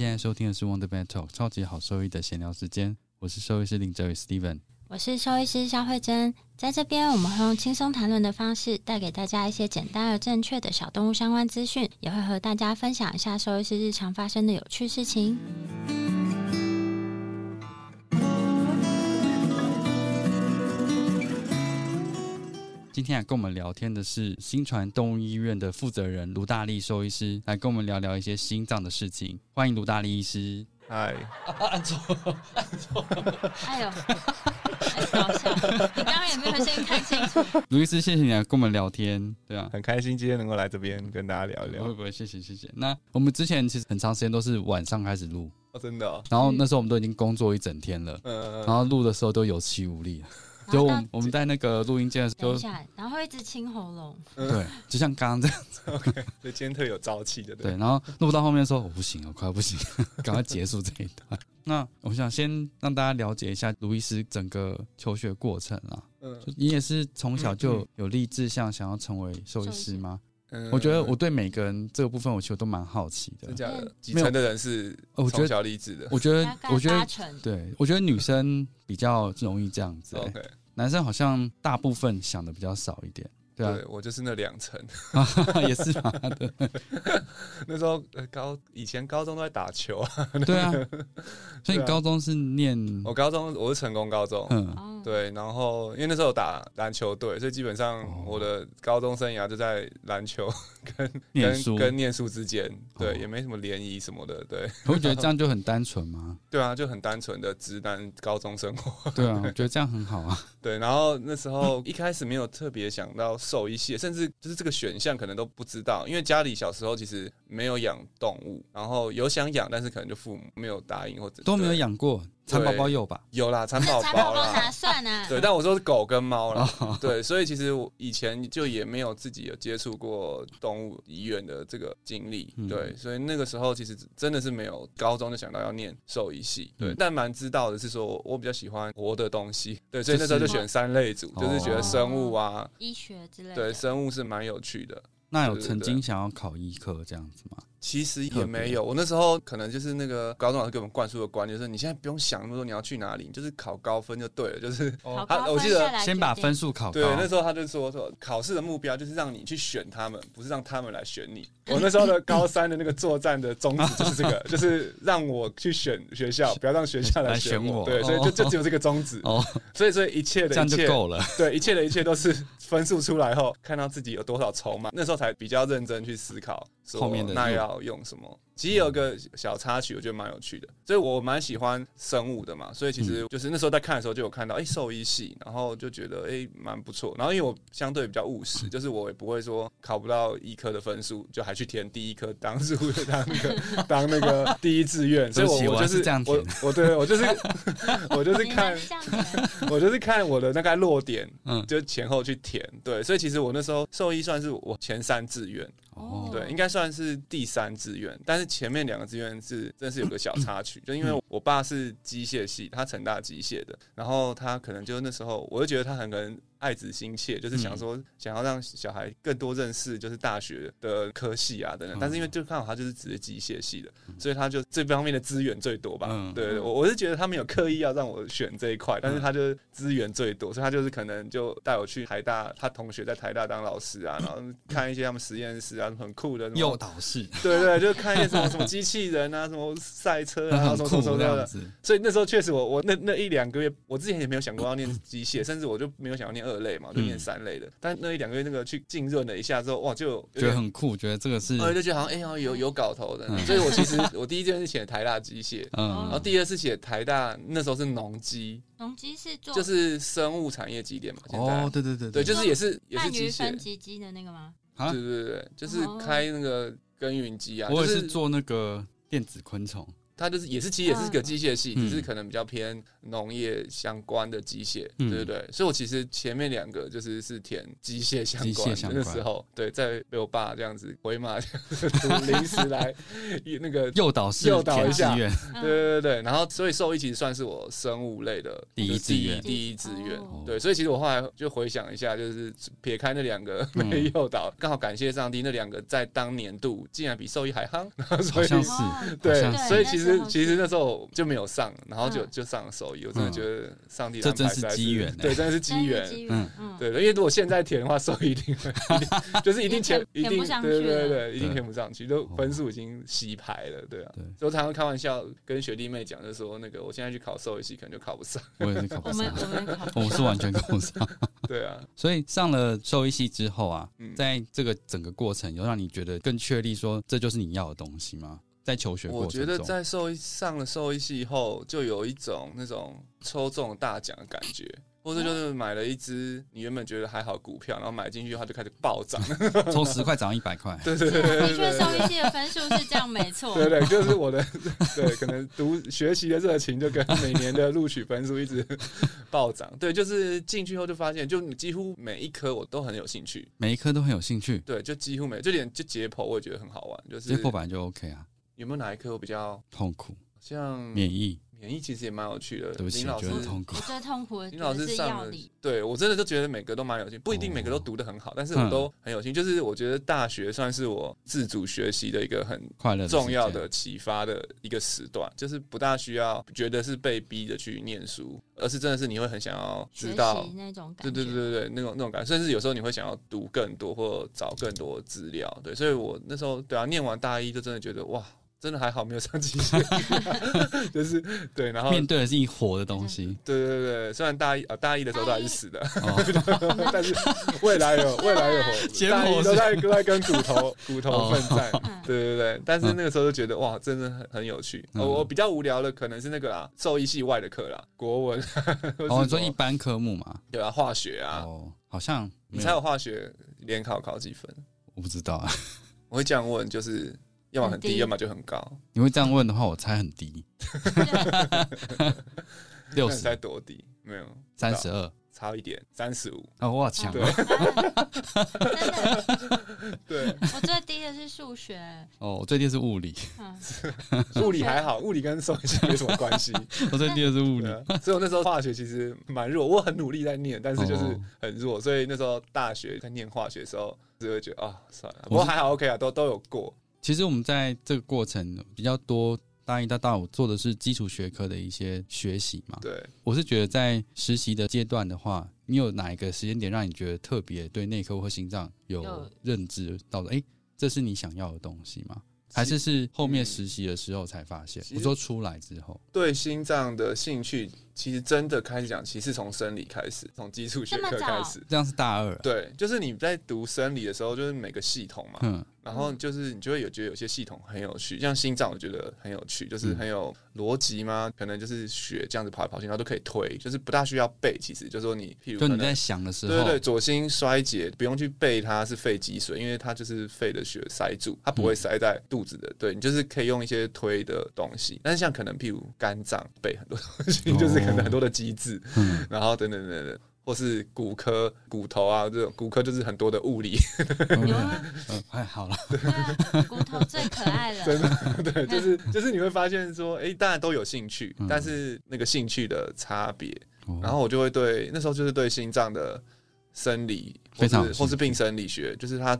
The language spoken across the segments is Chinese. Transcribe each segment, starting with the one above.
现在收听的是《Wonder Pet Talk》超级好收益的闲聊时间，我是兽医师林哲宇 Steven，我是兽医师肖慧珍，在这边我们会用轻松谈论的方式，带给大家一些简单而正确的小动物相关资讯，也会和大家分享一下兽医师日常发生的有趣事情。今天来跟我们聊天的是新传动物医院的负责人卢大力兽医师，来跟我们聊聊一些心脏的事情。欢迎卢大力医师。嗨，按错，按错。哎呦，搞笑！你刚刚有没有先看清楚？卢医师，谢谢你来跟我们聊天。对啊，很开心今天能够来这边跟大家聊一聊。会不会？谢谢，谢谢。那我们之前其实很长时间都是晚上开始录，哦，真的。然后那时候我们都已经工作一整天了，嗯，然后录的时候都有气无力。就我我们在那个录音间的时候，然后会一直清喉咙，对，就像刚刚这样子。OK，所以今天特有朝气的。对，然后录到后面说我不行了，快要不行，赶快结束这一段。那我想先让大家了解一下卢医师整个求学过程啊。嗯，你也是从小就有立志向想要成为兽医师吗？我觉得我对每个人这个部分，我其实都蛮好奇的。真的，几成的人是从小立志的？我觉得，我觉得，对，我觉得女生比较容易这样子。OK。男生好像大部分想的比较少一点，对啊，我就是那两层，也是嘛的。那时候高以前高中都在打球啊，对啊，所以你高中是念我高中我是成功高中，嗯，对，然后因为那时候打篮球队，所以基本上我的高中生涯就在篮球跟跟跟念书之间，对，也没什么联谊什么的，对。我觉得这样就很单纯吗？对啊，就很单纯的直男高中生活。对啊，我觉得这样很好啊。对，然后那时候一开始没有特别想到兽医系，甚至就是这个选项可能都不知道，因为家里小时候其实没有养动物，然后有想养，但是可能就父母没有答应或者都没有养过。蚕宝宝有吧？有啦，蚕宝宝啦。哪算啊？对，但我说是狗跟猫啦。对，所以其实我以前就也没有自己有接触过动物医院的这个经历。对，所以那个时候其实真的是没有高中就想到要念兽医系。对，但蛮知道的是说，我比较喜欢活的东西。对，所以那时候就选三类组，就是觉得生物啊、医学之类。对，生物是蛮有趣的。那有曾经想要考医科这样子吗？其实也没有，我那时候可能就是那个高中老师给我们灌输的观念，就是你现在不用想那么多，你要去哪里，就是考高分就对了。就是他，我记得先把分数考高。对，那时候他就说说考试的目标就是让你去选他们，不是让他们来选你。我那时候的高三的那个作战的宗旨就是这个，就是让我去选学校，不要让学校来选我。对，所以就就只有这个宗旨。哦，所以所以一切的一切够了。对，一切的一切都是分数出来后，看到自己有多少筹码，那时候才比较认真去思考，后面的那要用什么。其实有个小插曲，我觉得蛮有趣的，所以我蛮喜欢生物的嘛，所以其实就是那时候在看的时候就有看到，哎，兽医系，然后就觉得哎蛮不错，然后因为我相对比较务实，就是我也不会说考不到医科的分数，就还去填第一科当入当那个 当那个第一志愿，所以我我就是我我对我就是我就是看 我就是看我的那个落点，嗯，就前后去填，对，所以其实我那时候兽医算是我前三志愿。哦，对，应该算是第三志愿，但是前面两个志愿是真是有个小插曲，就因为我爸是机械系，他成大机械的，然后他可能就那时候，我就觉得他很可能。爱子心切，就是想说想要让小孩更多认识，就是大学的科系啊等等。但是因为就刚好他就是只是机械系的，所以他就这方面的资源最多吧。对，我我是觉得他没有刻意要让我选这一块，但是他就资源最多，所以他就是可能就带我去台大，他同学在台大当老师啊，然后看一些他们实验室啊，啊，很酷的诱导式，对对，就看一些什么什么机器人啊，什么赛车啊，什么什么什么的。所以那时候确实，我我那那一两个月，我之前也没有想过要念机械，甚至我就没有想要念二类嘛，就念三类的。但那一两个月那个去浸润了一下之后，哇，就觉得很酷，觉得这个是，就觉得好像哎呀有有搞头的。所以我其实我第一件是写台大机械，嗯，然后第二是写台大那时候是农机。农机是做就是生物产业机电嘛，哦，对对对对，就是也是也是机械分级机的那个吗？对对对，就是开那个耕耘机啊，我也是做那个电子昆虫。它就是也是其实也是个机械系，只是可能比较偏农业相关的机械，对对对。所以我其实前面两个就是是填机械相关的那时候，对，在被我爸这样子回马 临时来那个 诱导诱导一下，对对对对。然后所以兽医其实算是我生物类的第一志愿，第一志愿。对，所以其实我后来就回想一下，就是撇开那两个被诱导，刚好感谢上帝，那两个在当年度竟然比兽医还夯，好像是 对，所以其实。其实那时候就没有上，然后就就上了手艺。我真的觉得上帝这真是机缘，对，真的是机缘。嗯嗯，对，因为如果现在填的话，手艺一定会，就是一定填，一定对对对，一定填不上去，都分数已经洗牌了，对啊。所以常常开玩笑跟学弟妹讲，就说那个我现在去考兽医系，可能就考不上。我也是考不上，我们我们考，我是完全考不上。对啊，所以上了兽医系之后啊，在这个整个过程，有让你觉得更确立说这就是你要的东西吗？在求学我觉得在兽医上了兽医系后，就有一种那种抽中大奖的感觉，或者就是买了一只你原本觉得还好股票，然后买进去它就开始暴涨，从十块涨到一百块。对对对，的确兽医系的分数是这样，没错。对对，就是我的对，可能读学习的热情就跟每年的录取分数一直 暴涨。对，就是进去后就发现，就你几乎每一科我都很有兴趣，每一科都很有兴趣。对，就几乎每就连就解剖我也觉得很好玩，就是解剖本来就 OK 啊。有没有哪一科我比较痛苦？像免疫，免疫其实也蛮有趣的。对不起，觉得痛苦。最痛苦的 林老师上了，对我真的就觉得每个都蛮有趣，不一定每个都读的很好，但是我都很有趣。就是我觉得大学算是我自主学习的一个很快乐、重要的启发的一个时段，就是不大需要觉得是被逼着去念书，而是真的是你会很想要知道那种感，对对对对对，那种那种感，甚至有时候你会想要读更多或找更多资料。对，所以我那时候对啊，念完大一就真的觉得哇。真的还好，没有上机械，就是对，然后面对的是一活的东西。对对对，虽然大一啊大一的时候都还是死的，但是未来有未来有活，大一都在都在跟骨头骨头奋战。对对对，但是那个时候就觉得哇，真的很很有趣。我比较无聊的可能是那个啦，兽医系外的课啦，国文。哦，说一般科目嘛，对啊，化学啊。哦，好像你猜我化学联考考几分？我不知道啊。我会这样问，就是。要么很低，要么就很高。你会这样问的话，我猜很低。六十猜多低？没有，三十二，差一点，三十五。哦，哇，强！对，对，我最低的是数学。哦，我最低是物理。物理还好，物理跟数学没什么关系。我最低的是物理，所以我那时候化学其实蛮弱。我很努力在念，但是就是很弱。所以那时候大学在念化学的时候，就会觉得啊，算了。不过还好，OK 啊，都都有过。其实我们在这个过程比较多，大一到大五做的是基础学科的一些学习嘛。对，我是觉得在实习的阶段的话，你有哪一个时间点让你觉得特别对内科或心脏有认知到的？哎，这是你想要的东西吗？还是是后面实习的时候才发现？我说出来之后，对心脏的兴趣，其实真的开始讲，其实从生理开始，从基础学科开始。这样是大二。对，就是你在读生理的时候，就是每个系统嘛。嗯。然后就是你就会有觉得有些系统很有趣，像心脏，我觉得很有趣，就是很有逻辑嘛，可能就是血这样子跑来跑去，然后都可以推，就是不大需要背。其实就是说你，譬如就你在想的时候，对对，左心衰竭不用去背它是肺积水，因为它就是肺的血塞住，它不会塞在肚子的。对你就是可以用一些推的东西，但是像可能譬如肝脏背很多东西，就是可能很多的机制，然后等等等等。或是骨科、骨头啊，这种骨科就是很多的物理。有啊，哎，好了，骨头最可爱了。真的，对，就是就是你会发现说，哎，大家都有兴趣，但是那个兴趣的差别，然后我就会对那时候就是对心脏的生理，或是或是病生理学，就是它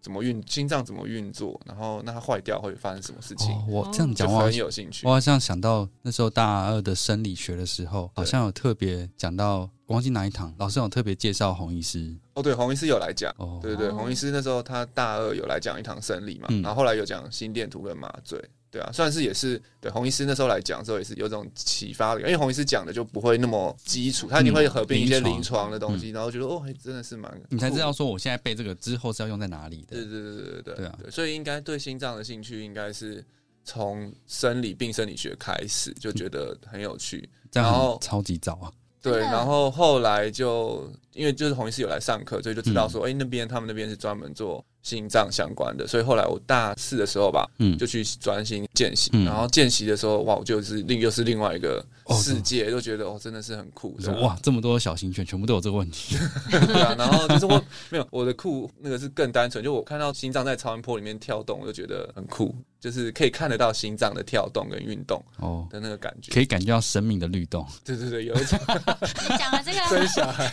怎么运心脏怎么运作，然后那它坏掉会发生什么事情？我这样讲我很有兴趣。我好像想到那时候大二的生理学的时候，好像有特别讲到。忘记哪一堂，老师有特别介绍洪医师。哦，对，洪医师有来讲。哦，对对对，洪医师那时候他大二有来讲一堂生理嘛，然后后来有讲心电图跟麻醉。对啊，算是也是对洪医师那时候来讲的时候也是有种启发的，因为洪医师讲的就不会那么基础，他一定会合并一些临床的东西，然后觉得哦，真的是蛮你才知道说我现在背这个之后是要用在哪里的。对对对对对对对啊，所以应该对心脏的兴趣应该是从生理病生理学开始就觉得很有趣，然后超级早啊。对，然后后来就因为就是洪医师有来上课，所以就知道说，哎，那边他们那边是专门做心脏相关的，所以后来我大四的时候吧，嗯，就去专心见习，然后见习的时候，哇，我就是另又是另外一个世界，都觉得哦，真的是很酷，哇，这么多小型犬全部都有这个问题，对啊，然后就是我没有我的酷那个是更单纯，就我看到心脏在超音波里面跳动，我就觉得很酷。就是可以看得到心脏的跳动跟运动哦的那个感觉，可以感觉到生命的律动。对对对，有一种 你讲的这个真小孩，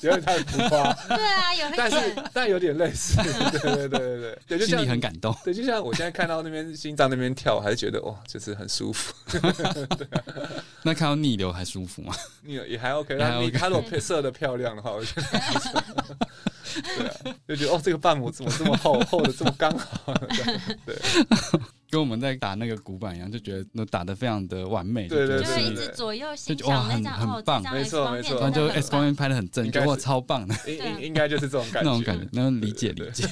有点太浮夸。对啊，有但是但有点类似。对对对对对，对，就心里很感动。对，就像我现在看到那边心脏那边跳，还是觉得哇，就是很舒服。那看到逆流还舒服吗？逆流也还 OK，那你它如果射的漂亮的话，我觉得。对啊，就觉得哦，这个瓣膜怎么这么厚，厚的这么刚好？对，跟我们在打那个鼓板一样，就觉得那打的非常的完美。对对对，就一直左右欣赏那张很棒，没错没错，然后就 X 光片拍的很正，觉得超棒的。应应应该就是这种感觉，那种感觉，能理解理解，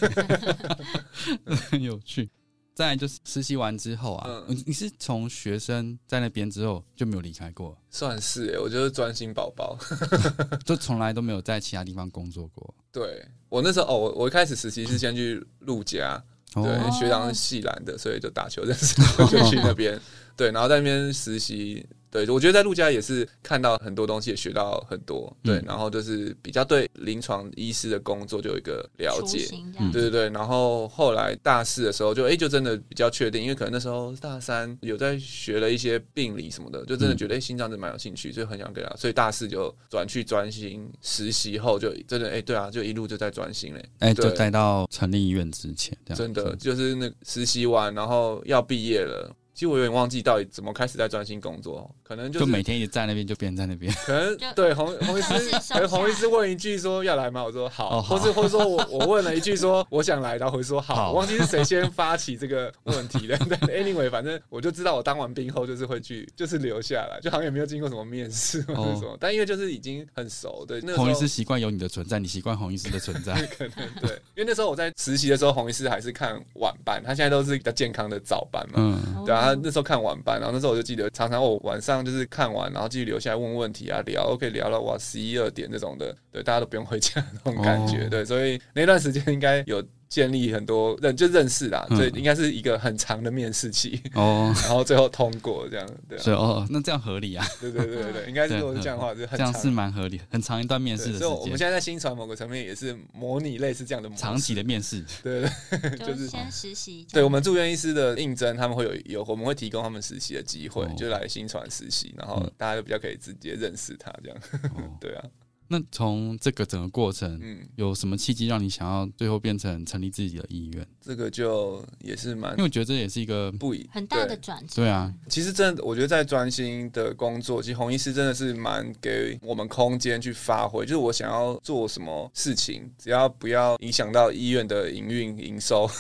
很有趣。再就是实习完之后啊，你是从学生在那边之后就没有离开过？算是哎，我就是专心宝宝，就从来都没有在其他地方工作过。对我那时候哦，我我一开始实习是先去陆家，对，学长是系篮的，所以就打球认识，就去那边，对，然后在那边实习。对，我觉得在陆家也是看到很多东西，也学到很多。对，然后就是比较对临床医师的工作就有一个了解。对对对，然后后来大四的时候就哎，就真的比较确定，因为可能那时候大三有在学了一些病理什么的，就真的觉得哎，心脏真蛮有兴趣，就很想给他，所以大四就转去专心实习后，就真的哎，对啊，就一路就在专心嘞。哎，就待到成立医院之前，真的就是那实习完，然后要毕业了。其实我有点忘记到底怎么开始在专心工作，可能就每天一直在那边，就别人在那边。可能对洪洪医师，可能洪医师问一句说要来吗？我说好，或是或者说我我问了一句说我想来，然后回说好。我忘记是谁先发起这个问题的。但 anyway，反正我就知道我当完兵后就是会去，就是留下来，就好像也没有经过什么面试或者什么。但因为就是已经很熟，对，那洪医师习惯有你的存在，你习惯洪医师的存在。可能对，因为那时候我在实习的时候，洪医师还是看晚班，他现在都是比较健康的早班嘛，嗯，对啊。他那时候看晚班，然后那时候我就记得，常常我晚上就是看完，然后继续留下来问问题啊，聊，OK，聊到哇十一二点这种的，对，大家都不用回家那种感觉，对，所以那段时间应该有。建立很多认就认识啦，所以应该是一个很长的面试期哦，然后最后通过这样，对，所以哦，那这样合理啊，对对对对，应该是如果是这样的话，就这样是蛮合理，很长一段面试的时间。我们现在在新传某个层面也是模拟类似这样的长期的面试，对对，就是先实习。对我们住院医师的应征，他们会有有我们会提供他们实习的机会，就来新传实习，然后大家就比较可以直接认识他这样，对啊。那从这个整个过程，嗯，有什么契机让你想要最后变成成立自己的医院？这个就也是蛮，因为我觉得这也是一个不一很大的转折。对啊，其实真的，我觉得在专心的工作，其实红医师真的是蛮给我们空间去发挥。就是我想要做什么事情，只要不要影响到医院的营运营收，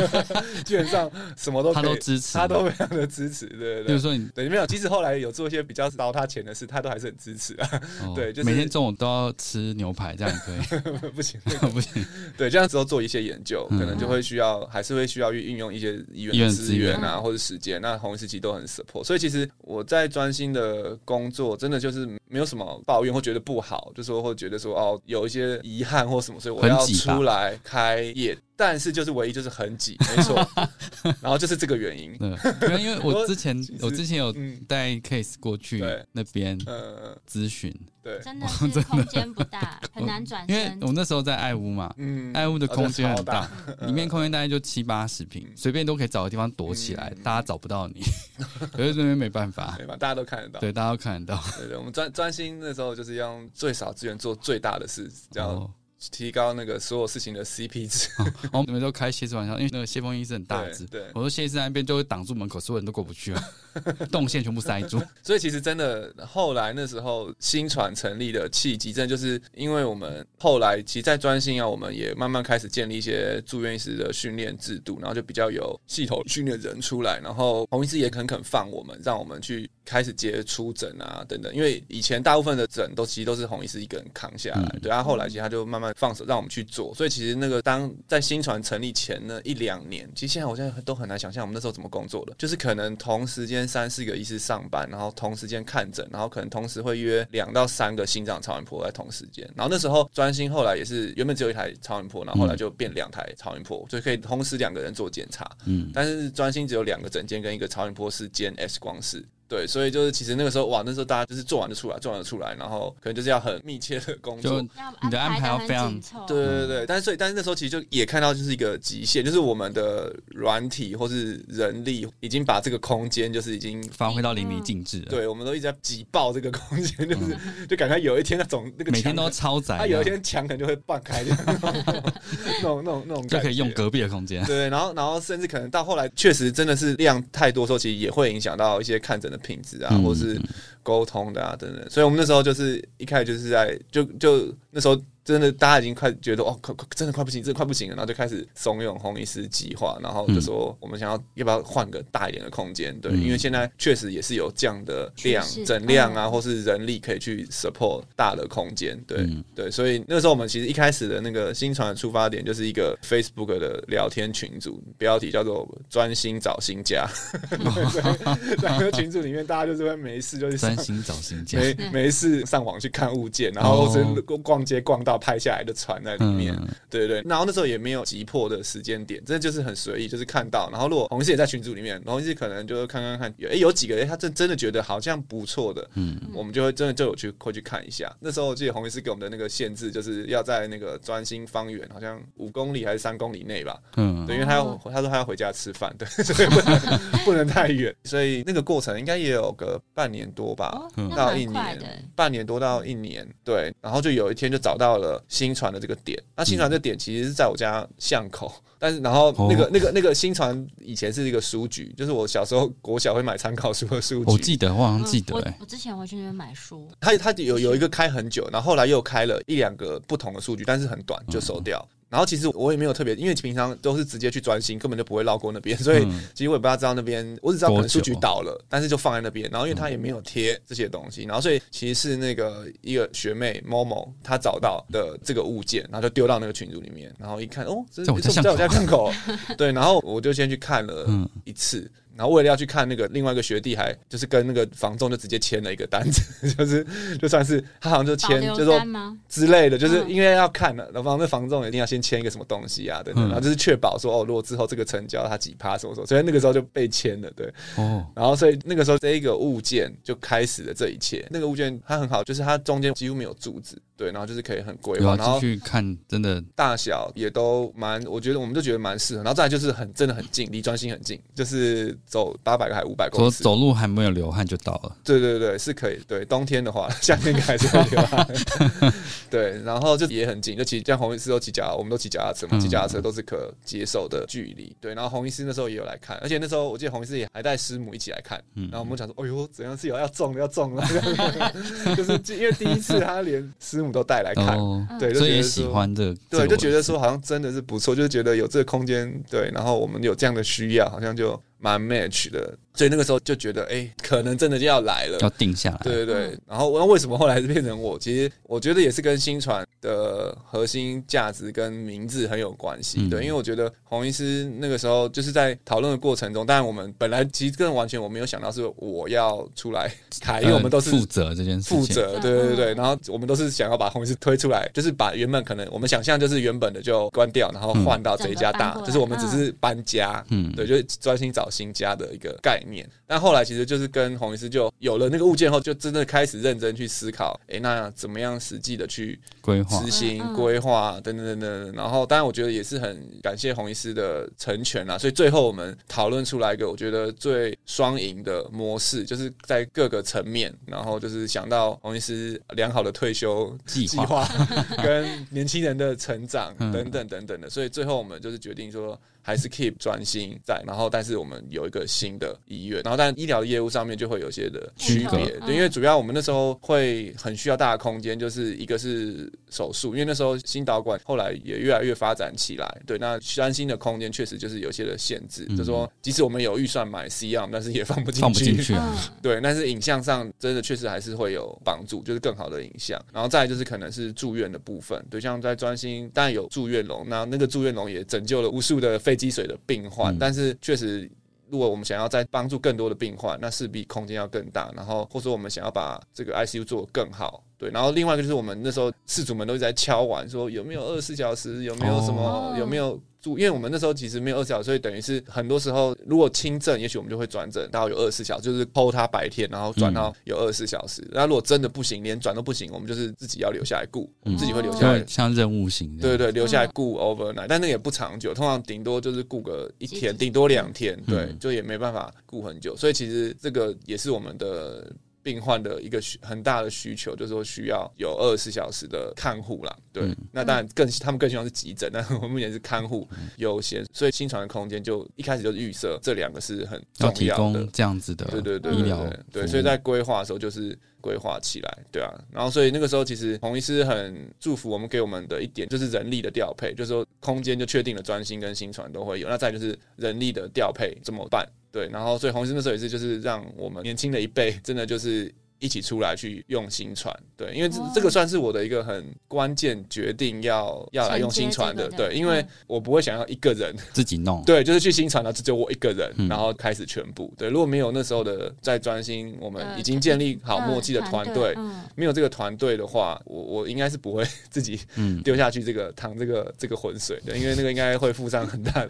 基本上什么都他都支持，他都非常的支持。对对对，比如说你对没有，即使后来有做一些比较糟他钱的事，他都还是很支持啊。对，就是每天中午都。要吃牛排，这样可以？不行，不行。对，这样之后做一些研究，可能就会需要，还是会需要运运用一些医院资源啊，或者时间。那红时期都很 support，所以其实我在专心的工作，真的就是没有什么抱怨或觉得不好，就说或觉得说哦，有一些遗憾或什么，所以我要出来开业。但是就是唯一就是很挤，没错，然后就是这个原因。对，因为我之前我之前有带 case 过去那边咨询，对，真的是空间不大，很难转。因为我那时候在爱屋嘛，嗯，爱屋的空间很大，里面空间大概就七八十平，随便都可以找个地方躲起来，大家找不到你。可是这边没办法，对吧？大家都看得到，对，大家都看得到。对对，我们专专心那时候就是用最少资源做最大的事，这样。提高那个所有事情的 CP 值。我们都开谢师玩笑，因为那个谢峰医师很大只，对，我说谢医师那边就会挡住门口，所有人都过不去了，动线全部塞住。所以其实真的，后来那时候新传成立的契机，真的就是因为我们后来其实，在专心啊，我们也慢慢开始建立一些住院医师的训练制度，然后就比较有系统训练人出来，然后洪医师也肯肯放我们，让我们去开始接出诊啊等等。因为以前大部分的诊都其实都是洪医师一个人扛下来，对啊，后来其实他就慢慢放手让我们去做。所以其实那个当在新传成立前呢一两年，其实现在我现在都很难想象我们那时候怎么工作的，就是可能同时间三四个医师上班，然后同时间看诊，然后可能同时会约两到三个心脏超音波在同时间。然后那时候专心后来也是原本只有一台超音波，然后后来就变两台超音波，所以可以同时两个人做检查。嗯，但是专心只有两个诊间跟一个超音波室兼 X 光室。对，所以就是其实那个时候哇，那时候大家就是做完就出来，做完就出来，然后可能就是要很密切的工作，你的安排要非常对对对。但是所以但是那时候其实就也看到就是一个极限，就是我们的软体或是人力已经把这个空间就是已经发挥到淋漓尽致。对，我们都一直在挤爆这个空间，就是就感觉有一天那种那个每天都超载，他有一天墙可能就会半开，那种那种那种就可以用隔壁的空间。对，然后然后甚至可能到后来确实真的是量太多时候，其实也会影响到一些看诊的品质啊，或是沟通的啊等等，所以我们那时候就是一开始就是在就就那时候。真的，大家已经快觉得哦，快快，真的快不行，真的快不行了，然后就开始怂恿红医师计划，然后就说我们想要要不要换个大一点的空间？对，因为现在确实也是有这样的量、整量啊，或是人力可以去 support 大的空间。对对，所以那个时候我们其实一开始的那个新传的出发点就是一个 Facebook 的聊天群组，标题叫做“专心找新家”。在那个群组里面，大家就是会没事就是专心找新家，没没事上网去看物件，然后是逛街逛到。拍下来的船在里面，对对对，然后那时候也没有急迫的时间点，真的就是很随意，就是看到，然后如果红师也在群组里面，红师可能就是看看看，哎，有几个哎他真真的觉得好像不错的，嗯，我们就会真的就有去会去看一下。那时候我记得红师给我们的那个限制，就是要在那个专心方圆好像五公里还是三公里内吧，嗯，对，因为他要他说他要回家吃饭，对，所以不能不能太远，所以那个过程应该也有个半年多吧，到一年，半年多到一年，对，然后就有一天就找到了。新传的这个点，那新传这点其实是在我家巷口，但是然后那个那个那个新传以前是一个书局，就是我小时候国小会买参考书的书局。我记得，我好像记得，我之前会去那边买书。他他有有一个开很久，然后后来又开了一两个不同的书局，但是很短就收掉。然后其实我也没有特别，因为平常都是直接去专心，根本就不会绕过那边，所以其实我也不知道那边，我只知道可能书局倒了，但是就放在那边。然后因为他也没有贴这些东西，然后所以其实是那个一个学妹某某她找到的这个物件，然后就丢到那个群组里面，然后一看哦，这是在我家巷口，对，然后我就先去看了一次。然后为了要去看那个另外一个学弟，还就是跟那个房仲就直接签了一个单子，就是就算是他好像就签，就说之类的，就是因为要看了，然后那房仲一定要先签一个什么东西啊等等，然后就是确保说哦，如果之后这个成交他几趴什么什么，所以那个时候就被签了，对，哦，然后所以那个时候这一个物件就开始了这一切。那个物件它很好，就是它中间几乎没有柱子。对，然后就是可以很规划，然后去看，真的大小也都蛮，我觉得我们就觉得蛮适合。然后再来就是很真的很近，离专心很近，就是走八百个还五百公里，走路还没有流汗就到了。对对对，是可以。对，冬天的话，夏天还是会流汗。对，然后就也很近，就骑像红医师都骑脚，我们都骑脚踏车嘛，骑脚踏车都是可接受的距离。对，然后红医师那时候也有来看，而且那时候我记得红医师也还带师母一起来看。然后我们讲说，哎呦，怎样是有要中了要中了，就是因为第一次他连师。都带来看，对，就觉得喜欢这，对，就觉得说好像真的是不错，就觉得有这个空间，对，然后我们有这样的需要，好像就蛮 match 的。所以那个时候就觉得，哎，可能真的就要来了，要定下来。对对对。然后，那为什么后来是变成我？其实我觉得也是跟新传的核心价值跟名字很有关系。对，因为我觉得洪医师那个时候就是在讨论的过程中，当然我们本来其实更完全我没有想到是我要出来开，因为我们都是负责这件事，负责。对对对。然后我们都是想要把洪医师推出来，就是把原本可能我们想象就是原本的就关掉，然后换到这一家大，就是我们只是搬家。嗯。对，就专心找新家的一个概念。但后来其实就是跟洪医师就有了那个物件后，就真的开始认真去思考，哎，那怎么样实际的去规划、执行、规划等等等等。然后，当然我觉得也是很感谢洪医师的成全啦。所以最后我们讨论出来一个我觉得最双赢的模式，就是在各个层面，然后就是想到洪医师良好的退休计划，跟年轻人的成长等等等等的。所以最后我们就是决定说。还是 keep 专心在，然后但是我们有一个新的医院，然后但医疗的业务上面就会有些的区别，对，因为主要我们那时候会很需要大的空间，就是一个是手术，因为那时候新导管后来也越来越发展起来，对，那专心的空间确实就是有些的限制，就说即使我们有预算买 C R，但是 也放不进去，对，但是影像上真的确实还是会有帮助，就是更好的影像，然后再就是可能是住院的部分，对，像在专心，当然有住院笼，那那个住院笼也拯救了无数的肺。积水的病患，但是确实，如果我们想要再帮助更多的病患，那势必空间要更大。然后，或者说我们想要把这个 ICU 做得更好，对。然后，另外一个就是我们那时候事主们都一直在敲碗，说有没有二十四小时，有没有什么，有没有住。因为我们那时候其实没有二十四小时，所以等于是很多时候，如果轻症，也许我们就会转诊到有二十四小时，就是剖他白天，然后转到有二十四小时。那如果真的不行，连转都不行，我们就是自己要留下来顾，自己会留下来，像任务型，对对，留下来顾 overnight，但那也不长久，通常顶多就是顾个一天，顶多两天，对，就也没办法顾很久。所以其实这个也是我们的。病患的一个需很大的需求，就是说需要有二十四小时的看护啦。对，那当然更他们更希望是急诊，但 我们目前是看护优先，所以新传的空间就一开始就是预设这两个是很重要的这样子的，对对对，医疗对，所以在规划的时候就是规划起来，对啊，然后所以那个时候其实洪医师很祝福我们给我们的一点就是人力的调配，就是说空间就确定了专心跟新传都会有，那再就是人力的调配怎么办？对，然后所以洪医生那时候也是，就是让我们年轻的一辈，真的就是。一起出来去用新传，对，因为这这个算是我的一个很关键决定，要要来用新传的，对，因为我不会想要一个人。自己弄，对，就是去新传的，只有我一个人，然后开始全部，对，如果没有那时候的在专心，我们已经建立好默契的团队，没有这个团队的话，我我应该是不会 自己丢下去这个淌这个这个浑水的，因为那个应该会付上很大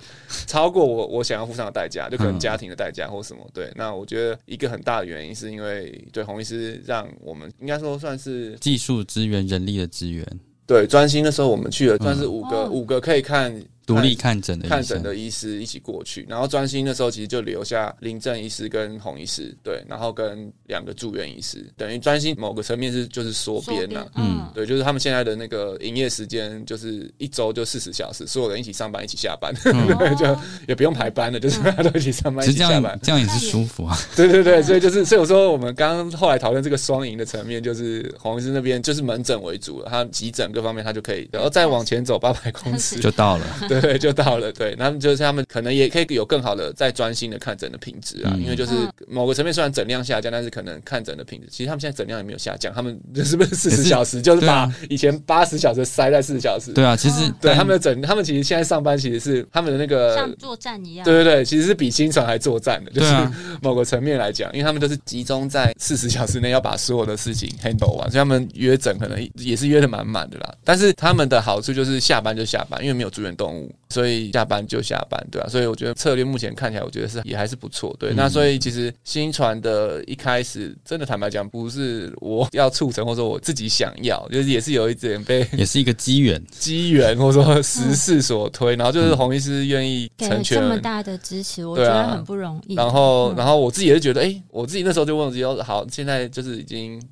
超过我我想要付上的代价，就可能家庭的代价或什么，对，那我觉得一个很大的原因是因为对洪医师。是让我们应该说算是技术资源、人力的资源。对，专心的时候我们去了，算是五个五个可以看。独立看诊的看诊的医师一起过去，然后专心的时候其实就留下林正医师跟洪医师，对，然后跟两个住院医师，等于专心某个层面是就是缩编了，嗯，对，就是他们现在的那个营业时间就是一周就四十小时，所有人一起上班一起下班，就也不用排班了，就是大家都一起上班一起下班，这样也是舒服啊。对对对，所以就是所以我说我们刚刚后来讨论这个双赢的层面，就是洪医师那边就是门诊为主了，他急诊各方面他就可以，然后再往前走八百公尺。就到了。对，就到了。对，他们就是他们可能也可以有更好的再专心的看诊的品质啊。因为就是某个层面虽然诊量下降，但是可能看诊的品质，其实他们现在诊量也没有下降。他们是 不是四十小时就是把以前八十小时塞在四十小时？对啊，其实对他们的诊，他们其实现在上班其实是他们的那个像作战一样。对对对，其实是比新传还作战的，就是某个层面来讲，因为他们都是集中在四十小时内要把所有的事情 handle 完，所以他们约诊可能也是约的满满的啦。但是他们的好处就是下班就下班，因为没有住院动物，所以下。班就下班，对啊，所以我觉得策略目前看起来，我觉得是也还是不错，对。那所以其实新传的一开始，真的坦白讲，不是我要促成，或者说我自己想要，就是也是有一点被，也是一个机缘，机缘或者说时势所推，然后就是洪医师愿意成全这么大的支持，我觉得很不容易。然后，然后我自己也是觉得，哎，我自己那时候就问自己，好，现在就是已经。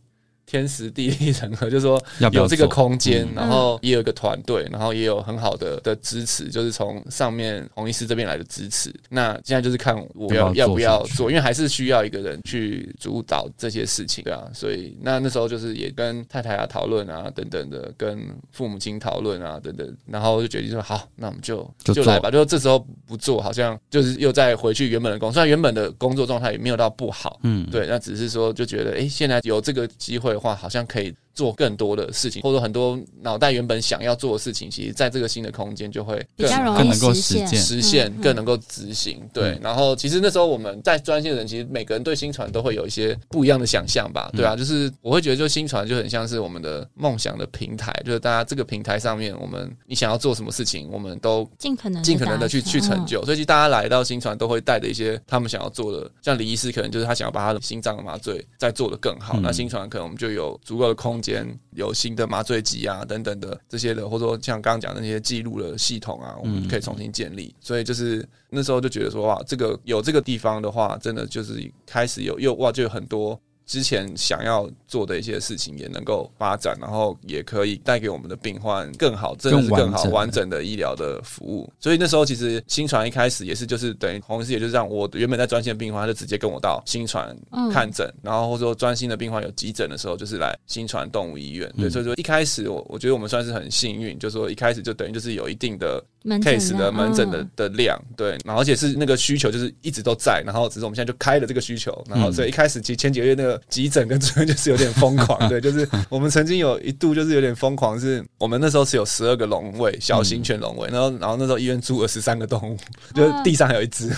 天时地利人和，就是说有这个空间，然后也有一个团队，然后也有很好的的支持，就是从上面洪医师这边来的支持。那现在就是看我要要不要做，因为还是需要一个人去主导这些事情，对啊。所以那那时候就是也跟太太啊讨论啊等等的，跟父母亲讨论啊等等，然后就决定说好，那我们就就来吧。就这时候不做，好像就是又再回去原本的工，虽然原本的工作状态也没有到不好，嗯，对。那只是说就觉得，哎，现在有这个机会。话好像可以做更多的事情，或者很多脑袋原本想要做的事情，其实在这个新的空间就会比较容易更能够实现，实现，嗯更能够执行。对，然后其实那时候我们在专线的人，其实每个人对新传都会有一些不一样的想象吧，对啊，就是我会觉得，就新传就很像是我们的梦想的平台，就是大家这个平台上面，我们你想要做什么事情，我们都尽可能尽可能的去去成嗯。就，所以其实大家来到新传都会带着一些他们想要做的，像李医师可能就是他想要把他的心脏麻醉再做得更好，嗯。那新传可能我们就有足够的空间，有新的麻醉机啊等等的这些的，或者说像刚刚讲的那些记录的系统啊，我们可以重新建立，所以就是那时候就觉得说哇，这个有这个地方的话，真的就是开始有又哇就有很多。之前想要做的一些事情也能够发展，然后也可以带给我们的病患更好，真的是更好更完整的医疗的服务。所以那时候其实新传一开始也是就是等于洪医师，也就是让我原本在专线病患，他就直接跟我到新传嗯看诊，然后或者说专心的病患有急诊的时候，就是来新传动物医院。对，嗯所以说一开始我我觉得我们算是很幸运，就是说一开始就等于就是有一定的 case 的门诊的嗯。的量，对，然后而且是那个需求就是一直都在，然后只是我们现在就开了这个需求，然后嗯。所以一开始其实前几个月那个急诊跟住院就是有点疯狂，对，就是我们曾经有一度就是有点疯狂，是我们那时候是有十二个笼位，小型犬笼位，然后然后那时候医院住了十三个动物，就是地上还有一只，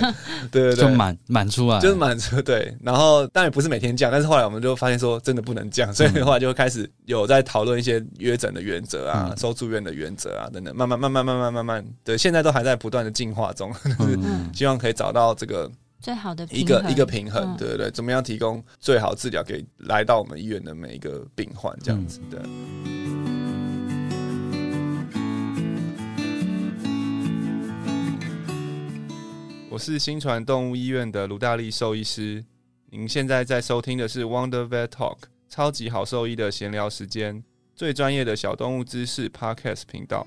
对对对，就满满出来，就是满出对，然后当然不是每天降，但是后来我们就发现说真的不能降，所以后来就开始有在讨论一些约诊的原则啊、嗯。收住院的原则啊等等，慢慢慢慢慢慢慢慢，对，现在都还在不断的进化中，就是嗯希望可以找到这个最好的一个平衡一个平衡，嗯对对对，怎么样提供最好治疗给来到我们医院的每一个病患，这样子的。我是新传动物医院的卢大力兽医师。您现在在收听的是 Wonder Vet Talk 超级好兽医的闲聊时间，最专业的小动物知识 Podcast 频道。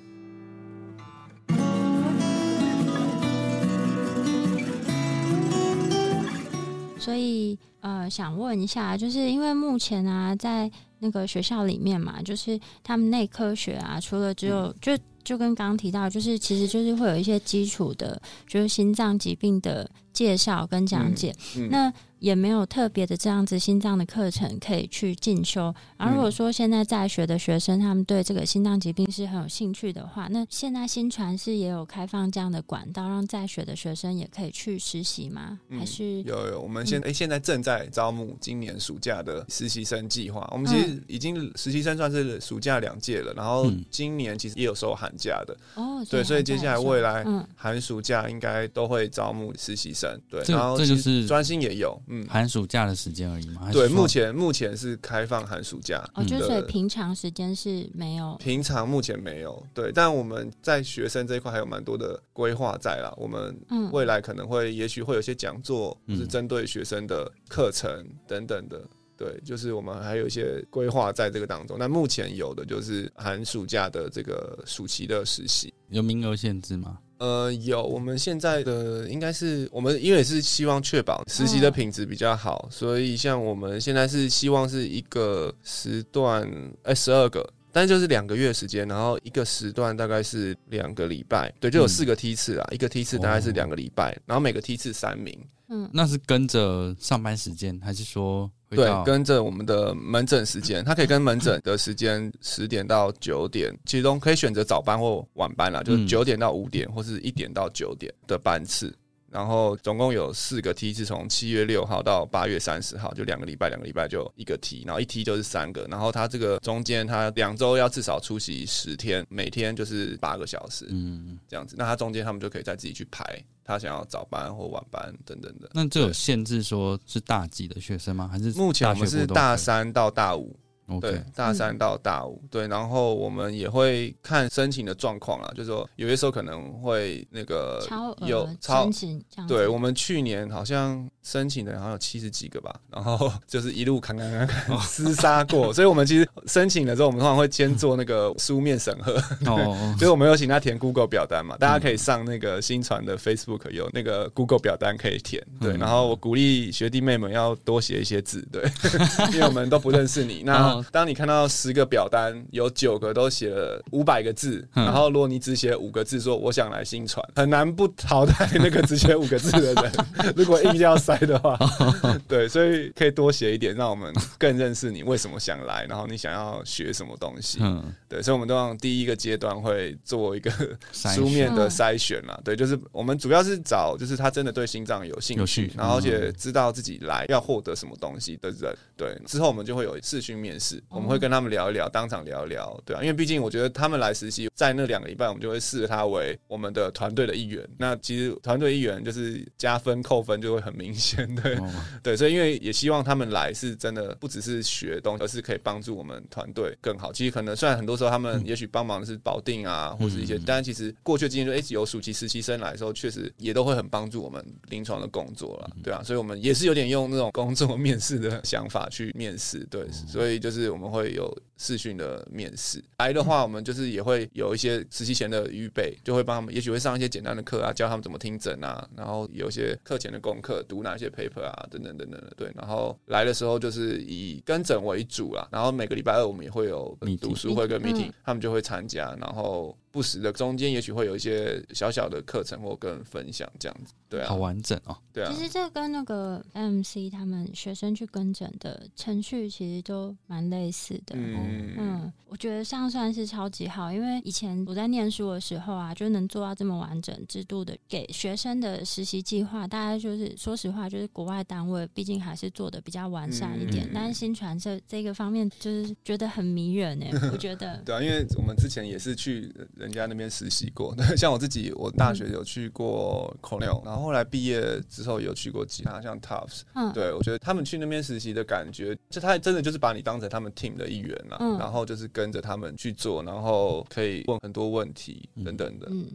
所以呃，想问一下，就是因为目前啊，在那个学校里面嘛，就是他们内科学啊，除了只有、嗯就就跟刚刚提到，就是其实就是会有一些基础的，就是心脏疾病的介绍跟讲解。嗯那也没有特别的这样子心脏的课程可以去进修。而如果说现在在学的学生他们对这个心脏疾病是很有兴趣的话，那现在新传是也有开放这样的管道，让在学的学生也可以去实习吗？嗯还是有有，我们现诶、现在正在招募今年暑假的实习生计划。我们其实已经实习生算是暑假两届了，然后嗯今年其实也有收寒假的，哦，对，所以接下来未来嗯寒暑假应该都会招募实习生。对，然后这就是专心也有，嗯，寒暑假的时间而已嘛？对，目前目前是开放寒暑假，哦，就是所以平常时间是没有平常目前没有，对，但我们在学生这一块还有蛮多的规划在啦。我们嗯未来可能会，也许会有些讲座，或嗯是针对学生的课程等等的。对，就是我们还有一些规划在这个当中。那目前有的就是寒暑假的这个暑期的实习。有名额限制吗？呃，有，我们现在的应该是我们因为是希望确保实习的品质比较好，所以像我们现在是希望是一个时段，哎、十二个。但就是两个月时间，然后一个时段大概是两个礼拜，对，就有嗯四个梯次啦，一个梯次大概是哦两个礼拜，然后每个梯次三名，嗯那是跟着上班时间，还是说会对，跟着我们的门诊时间，它可以跟门诊的时间十点到九点，其中可以选择早班或晚班啦，就是嗯九点到五点，或是一点到九点的班次。然后总共有四个梯是，从七月六号到八月三十号，就两个礼拜，两个礼拜就一个梯，然后一梯就是三个。然后它这个中间，它两周要至少出席十天，每天就是八个小时嗯，这样子。那它中间他们就可以再自己去排，他想要早班或晚班等等的。那这有限制说是大几的学生吗？还是目前我们是大三到大五，对大三到大五，对，然后我们也会看申请的状况啦，就是说有些时候可能会那个超额有超申，请对我们去年好像申请的人好像有七十几个吧，然后 就是一路砍砍砍砍厮杀过，所以我们其实申请的时候，我们通常会先做那个书面审核，哦，所以我们有请他填 Google 表单嘛，大家可以上那个新传的 Facebook 有那个 Google 表单可以填，对，嗯。然后我鼓励学弟妹们要多写一些字，对，因为我们都不认识你，那哦当你看到十个表单，有九个都写了五百个字，然后如果你只写五个字说我想来新传，很难不淘汰那个只写五个字的人。如果硬要塞的话，对，所以可以多写一点，让我们更认识你为什么想来，然后你想要学什么东西。嗯，对，所以我们都让第一个阶段会做一个书面的筛选啦。对，就是我们主要是找就是他真的对心脏有兴趣，然后而且知道自己来要获得什么东西的人。对，之后我们就会有视讯面试，我们会跟他们聊一聊，当场聊一聊，对啊，因为毕竟我觉得他们来实习，在那两个礼拜，我们就会视他为我们的团队的一员。那其实团队一员就是加分扣分就会很明显，对 对，所以因为也希望他们来是真的不只是学东西，而是可以帮助我们团队更好。其实可能虽然很多时候他们也许帮忙的是保定啊，或是一些，但其实过去经验就哎有暑期实习生来的时候，确实也都会很帮助我们临床的工作了，对啊，所以我们也是有点用那种工作面试的想法。去面试，对，所以就是是我们会有视讯的面试。来的话，我们就是也会有一些实习前的预备，就会帮他们，也许会上一些简单的课啊，教他们怎么听诊啊，然后有一些课前的功课，读哪些 paper 啊，等等等等的。对，然后来的时候就是以跟诊为主啦，然后每个礼拜二我们也会有读书会跟 meeting，他们就会参加，然后。不时的中间，也许会有一些小小的课程或跟分享这样子，对啊，好完整哦，对啊。其实这跟那个 MC 他们学生去跟诊的程序其实都蛮类似的，嗯嗯，我觉得这样算是超级好，因为以前我在念书的时候啊，就能做到这么完整制度的给学生的实习计划，大概就是说实话，就是国外单位毕竟还是做的比较完善一点，但是新传这这个方面就是觉得很迷人哎，我觉得，对啊，因为我们之前也是去。人家那边实习过，像我自己，我大学有去过 Cornell，然后后来毕业之后有去过其他像 Tufts，嗯，对我觉得他们去那边实习的感觉，就他真的就是把你当成他们 team 的一员了，然后就是跟着他们去做，然后可以问很多问题等等的。嗯，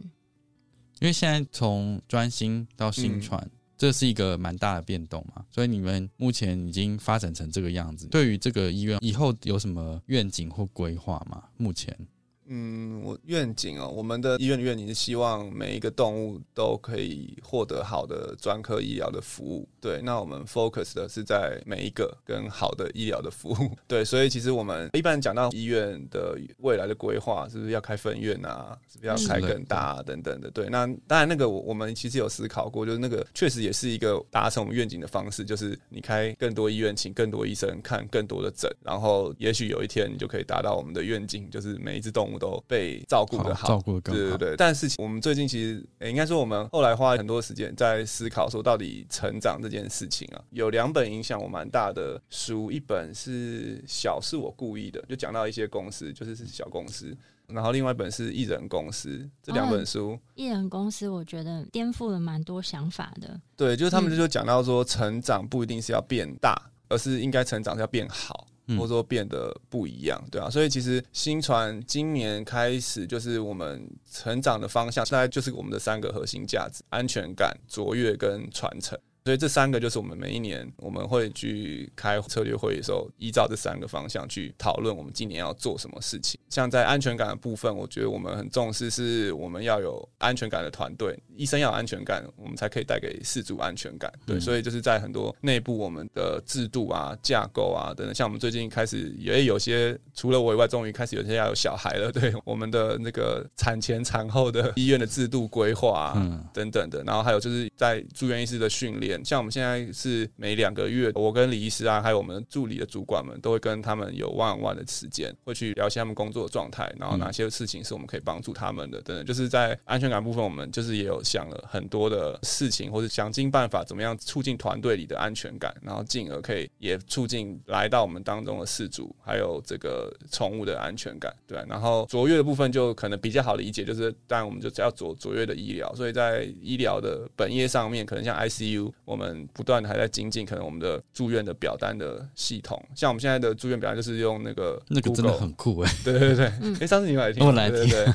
因为现在从专心到新传，这是一个蛮大的变动嘛，所以你们目前已经发展成这个样子，对于这个医院以后有什么愿景或规划吗？目前？嗯，我愿景哦，我们的医院的愿景是希望每一个动物都可以获得好的专科医疗的服务。对，那我们 focus 的是在每一个跟好的医疗的服务。对，所以其实我们一般讲到医院的未来的规划，是不是要开分院啊？是不是要开更大啊等等的？对，那当然那个我我们其实有思考过，就是那个确实也是一个达成我们愿景的方式，就是你开更多医院，请更多医生看更多的诊，然后也许有一天你就可以达到我们的愿景，就是每一只动物。都被照顾的好，照顾的对对对。但是我们最近其实，应该说我们后来花了很多时间在思考，说到底成长这件事情啊，有两本影响我蛮大的书，一本是小是我故意的，就讲到一些公司，就是是小公司，然后另外一本是艺人公司，这两本书，艺人公司我觉得颠覆了蛮多想法的。对，就是他们就讲到说，成长不一定是要变大，而是应该成长是要变好。或者说变得不一样，对啊，所以其实新传今年开始就是我们成长的方向，大概就是我们的三个核心价值：安全感、卓越跟传承。所以这三个就是我们每一年我们会去开策略会议的时候，依照这三个方向去讨论我们今年要做什么事情。像在安全感的部分，我觉得我们很重视，是我们要有安全感的团队，医生要有安全感，我们才可以带给事主安全感。对，所以就是在很多内部我们的制度啊、架构啊等等，像我们最近开始也有些，除了我以外，终于开始有些要有小孩了。对，我们的那个产前产后的医院的制度规划啊等等的，然后还有就是在住院医师的训练。像我们现在是每两个月，我跟李医师啊，还有我们助理的主管们，都会跟他们有 one one 的时间，会去聊一下他们工作的状态，然后哪些事情是我们可以帮助他们的，等等。就是在安全感部分，我们就是也有想了很多的事情，或者想尽办法怎么样促进团队里的安全感，然后进而可以也促进来到我们当中的事主，还有这个宠物的安全感。对，然后卓越的部分就可能比较好理解，就是当然我们就只要卓卓越的医疗，所以在医疗的本业上面，可能像 ICU。我们不断的还在精进，可能我们的住院的表单的系统，像我们现在的住院表单就是用那个那个真的很酷 哎，对对对，哎，上次你来听，我来听，对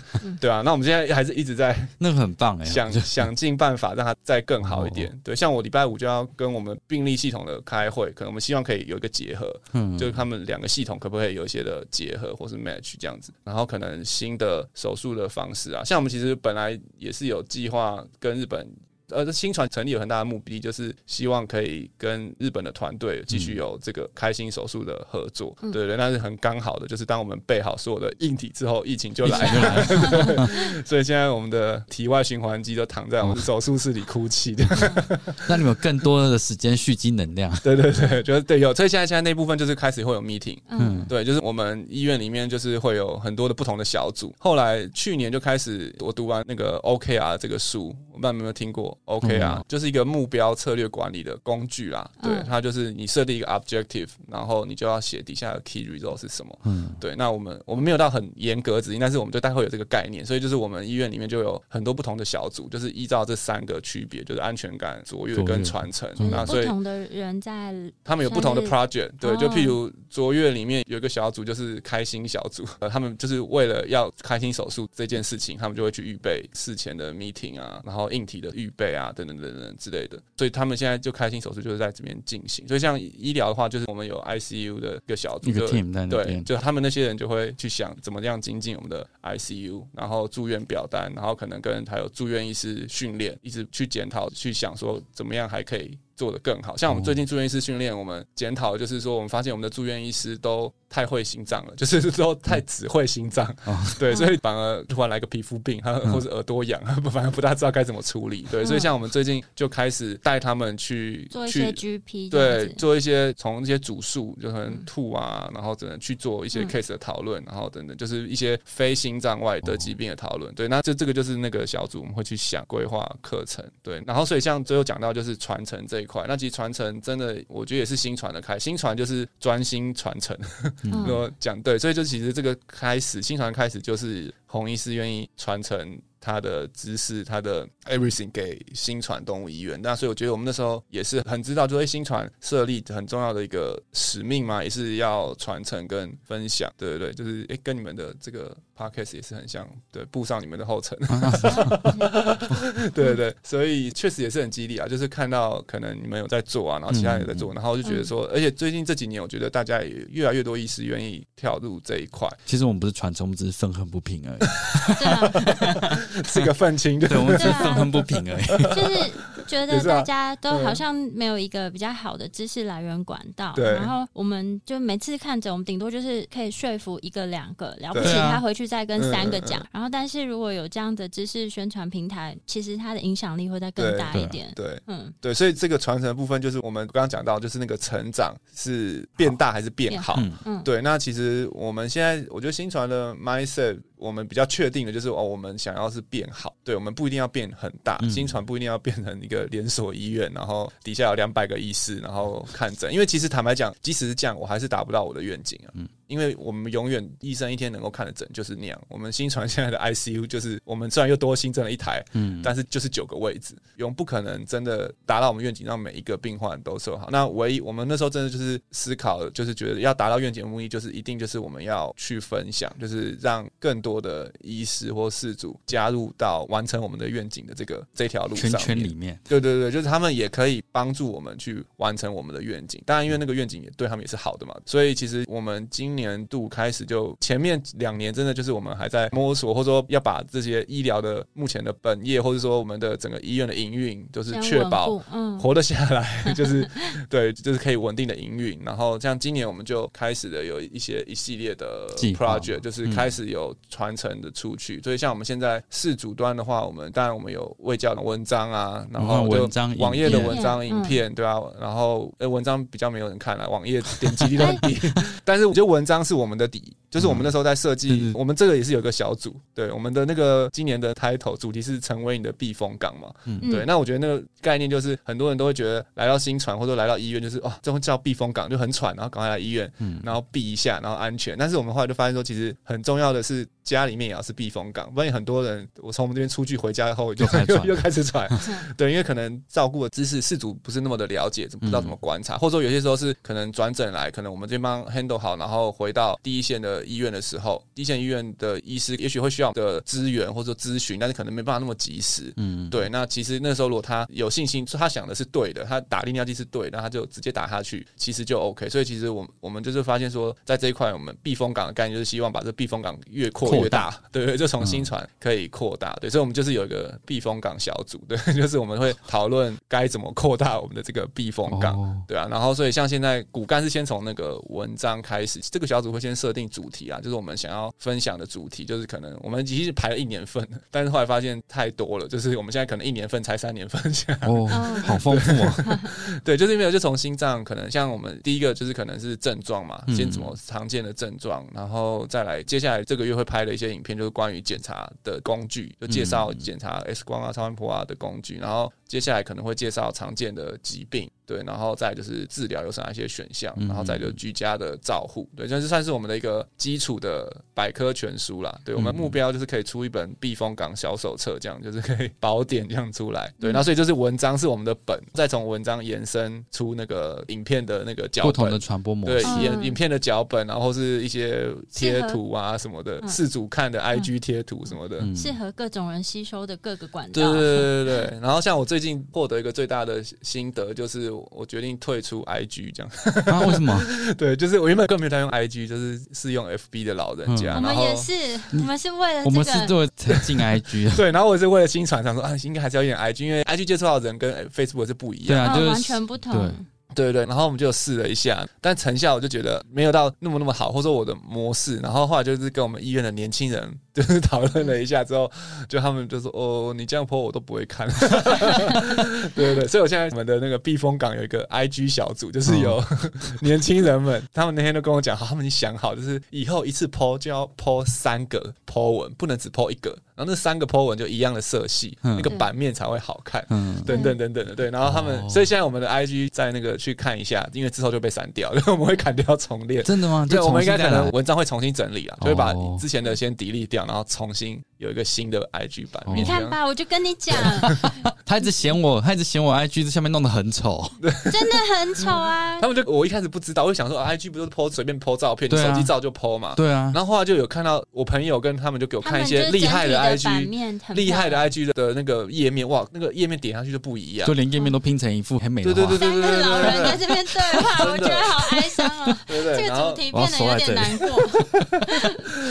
对。啊，那我们现在还是一直在 那个很棒哎，想想尽办法让它再更好一点。对，像我礼拜五就要跟我们病例系统的开会，可能我们希望可以有一个结合，嗯，就是他们两个系统可不可以有一些的结合或是 match 这样子，然后可能新的手术的方式啊，像我们其实本来也是有计划跟日本。呃，新传成立有很大的目的，就是希望可以跟日本的团队继续有这个开心手术的合作，对对，那是很刚好的，就是当我们备好所有的硬体之后，疫情就来了，所以现在我们的体外循环机都躺在我们手术室里哭泣的，那你们有更多的时间蓄积能量，对对对，就是对有，所以现在现在那部分就是开始会有 meeting，嗯，对，就是我们医院里面就是会有很多的不同的小组，后来去年就开始我读完那个 OKR 这个书。我不知道有没有听过？OK 啊，就是一个目标策略管理的工具啦。对，它就是你设定一个 objective，然后你就要写底下的 key result 是什么。嗯，对。那我们我们没有到很严格指引，但是我们就大概有这个概念。所以就是我们医院里面就有很多不同的小组，就是依照这三个区别，就是安全感、卓越跟传承。那所以不同的人在，他们有不同的 project。对，就譬如卓越里面有一个小组就是开心小组，呃，他们就是为了要开心手术这件事情，他们就会去预备事前的 meeting 啊，然后。硬体的预备啊，等等等等之类的，所以他们现在就开心手术就是在这边进行。所以像医疗的话，就是我们有 ICU 的一个小组，一个 team 在那边，就他们那些人就会去想怎么样精进我们的 ICU，然后住院表单，然后可能跟还有住院医师训练，一直去检讨，去想说怎么样还可以。做的更好，像我们最近住院医师训练，我们检讨就是说，我们发现我们的住院医师都太会心脏了，就是都太只会心脏，对，所以反而突然来个皮肤病，或者耳朵痒，反 而不大知道该怎么处理，对，所以像我们最近就开始带他们去做一些 GP，对，做一些从一些主诉，就可能吐啊，然后只能去做一些 case 的讨论，然后等等，就是一些非心脏外的疾病的讨论，对，那这这个就是那个小组我们会去想规划课程，对，然后所以像最后讲到就是传承这一。块那其实传承真的，我觉得也是新传的开，新传就是专心传承。说讲对，所以就其实这个开始，新传开始就是红医师愿意传承。他的知识，他的 everything 给新传动物医院，那所以我觉得我们那时候也是很知道，就是新传设立很重要的一个使命嘛，也是要传承跟分享，对对对，就是诶，跟你们的这个 podcast 也是很像，对，步上你们的后尘，对对对，所以确实也是很激励啊，就是看到可能你们有在做啊，然后其他也在做，然后就觉得说，而且最近这几年，我觉得大家也越来越多医师愿意跳入这一块。其实我们不是传承，我们只是愤恨不平而已。是个愤青，对，我们是愤愤不平而已。就是觉得大家都好像没有一个比较好的知识来源管道，然后我们就每次看着，我们顶多就是可以说服一个两个，了不起他回去再跟三个讲。然后，但是如果有这样的知识宣传平台，其实它的影响力会再更大一点。对，嗯，对，所以这个传承部分就是我们刚刚讲到，就是那个成长是变大还是变好？嗯，对。那其实我们现在我觉得新传的 mindset。我们比较确定的就是哦，我们想要是变好，对我们不一定要变很大，新传不一定要变成一个连锁医院，然后底下有两百个医师，然后看诊。因为其实坦白讲，即使是这样，我还是达不到我的愿景啊。嗯。因为我们永远医生一天能够看的诊就是那样。我们新传现在的 ICU 就是我们虽然又多新增了一台，嗯，但是就是九个位置，永不可能真的达到我们愿景，让每一个病患都收好。那唯一我们那时候真的就是思考，就是觉得要达到愿景的目的，就是一定就是我们要去分享，就是让更多的医师或事主加入到完成我们的愿景的这个这条路上。圈圈里面，对对对，就是他们也可以帮助我们去完成我们的愿景。当然，因为那个愿景也对他们也是好的嘛，所以其实我们今年度开始就前面两年真的就是我们还在摸索，或者说要把这些医疗的目前的本业，或者说我们的整个医院的营运，就是确保活得下来，就是对，就是可以稳定的营运。然后像今年我们就开始的有一些一系列的 project，就是开始有传承的出去。所以像我们现在四主端的话，我们当然我们有未教的文章啊，然后文章网页的文章影片，对啊，然后呃文章比较没有人看了，网页点击率都很低，但是我觉得文章是我们的底，就是我们那时候在设计，我们这个也是有一个小组，对，我们的那个今年的 title 主题是成为你的避风港嘛，嗯，对，那我觉得那个概念就是很多人都会觉得来到新传或者来到医院就是哦，这会叫避风港就很喘，然后赶快来医院，嗯，然后避一下，然后安全，但是我们后来就发现说，其实很重要的是家里面也要是避风港，不然很多人我从我们这边出去回家以后就又又开始喘，对，因为可能照顾的知识事主不是那么的了解，不知道怎么观察，或者说有些时候是可能转诊来，可能我们这边帮 handle 好，然后回到第一线的。的医院的时候，一线医院的医师也许会需要的资源或者说咨询，但是可能没办法那么及时。嗯，对。那其实那时候如果他有信心，他想的是对的，他打利尿剂是对，那他就直接打下去，其实就 OK。所以其实我我们就是发现说，在这一块，我们避风港的概念就是希望把这避风港越扩越大，对 对，就从新船可以扩大，对。所以我们就是有一个避风港小组，对，就是我们会讨论该怎么扩大我们的这个避风港，对啊。然后所以像现在骨干是先从那个文章开始，这个小组会先设定主题啊，就是我们想要分享的主题，就是可能我们其实排了一年份，但是后来发现太多了，就是我们现在可能一年份才三年份，哦，好丰富啊。对，就是因为就从心脏，可能像我们第一个就是可能是症状嘛，先怎么常见的症状，然后再来接下来这个月会拍的一些影片，就是关于检查的工具，就介绍检查 X 光啊、超音波啊的工具，然后接下来可能会介绍常见的疾病。对，然后再就是治疗有哪些选项，然后再就居家的照护，对，这是算是我们的一个基础的百科全书啦。对我们目标就是可以出一本避风港小手册，这样就是可以 宝典这样出来。对，那所以就是文章是我们的本，再从文章延伸出那个影片的那个脚本，不同的传播模式，对，影影片的脚本，然后是一些贴图啊什么的，事主看的 IG 贴图什么的，适合各种人吸收的各个管道。对对对对对。然后像我最近获得一个最大的心得就是。我决定退出 IG，这样啊？为什么？对，就是我原本根本没有在用 IG，就是是用 FB 的老人家。我们也是，我们是为了我们是做进 IG，对。然后我是为了新传，想说啊，应该还是要用 IG，因为 IG 接触到的人跟 Facebook 是不一样，对啊，就是完全不同。对对，然后我们就试了一下，但成效我就觉得没有到那么那么好，或者说我的模式。然后后来就是跟我们医院的年轻人就是讨论了一下之后，就他们就说：“哦，你这样泼我都不会看。”对对对，所以我现在我们的那个避风港有一个 IG 小组，就是有 年轻人们，他们那天都跟我讲，好，他们已经想好，就是以后一次泼就要泼三个 po 文，不能只泼一个。然后那三个 po 文就一样的色系，那个版面才会好看，嗯等等等等的。对，然后他们，所以现在我们的 IG 在那个去看一下，因为之后就被删掉，因 为我们会砍掉重练。真的吗？对，我们应该可能文章会重新整理啊，就会把之前的先 delete 掉，然后重新。有一个新的 IG 版面，你看吧，我就跟你讲，他一直嫌我，他一直嫌我 IG 这下面弄得很丑，真的很丑啊！他们就我一开始不知道，我就想说 IG 不是 po 随便 po 照片，手机照就 po 嘛，对啊。然后后来就有看到我朋友跟他们就给我看一些厉害的 IG，厉害的 IG 的那个页面，哇，那个页面点上去就不一样，就连页面都拼成一副很美。对对对对对对，老人在这边对话，我觉得好哀伤哦。对对，这个主题变得有点难过。